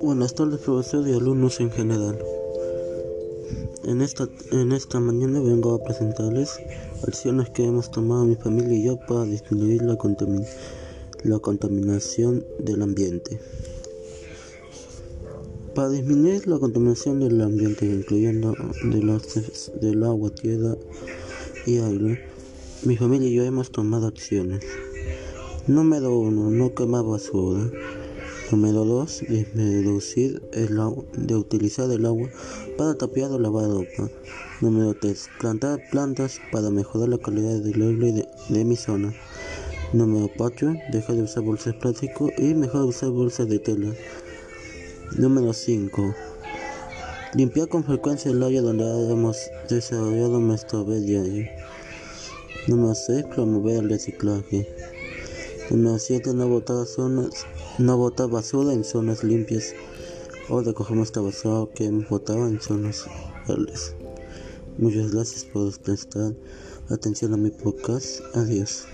Buenas tardes, profesor y alumnos en general. En esta, en esta mañana vengo a presentarles acciones que hemos tomado mi familia y yo para disminuir la, la contaminación del ambiente. Para disminuir la contaminación del ambiente, incluyendo del agua, tierra y aire, mi familia y yo hemos tomado acciones. Número 1. No quemar basura. Número 2. Reducir el agua, de utilizar el agua para tapiar o lavar ropa. Número 3. Plantar plantas para mejorar la calidad del aire de, de, mi zona. Número 4. Dejar de usar bolsas de plástico y mejor usar bolsas de tela. Número 5. Limpiar con frecuencia el área donde hemos desarrollado nuestro diario. Número 6. Promover el reciclaje. Número 7. No botar, zonas, no botar basura en zonas limpias o recoger nuestra basura que hemos en zonas verdes. Muchas gracias por prestar atención a mi podcast. Adiós.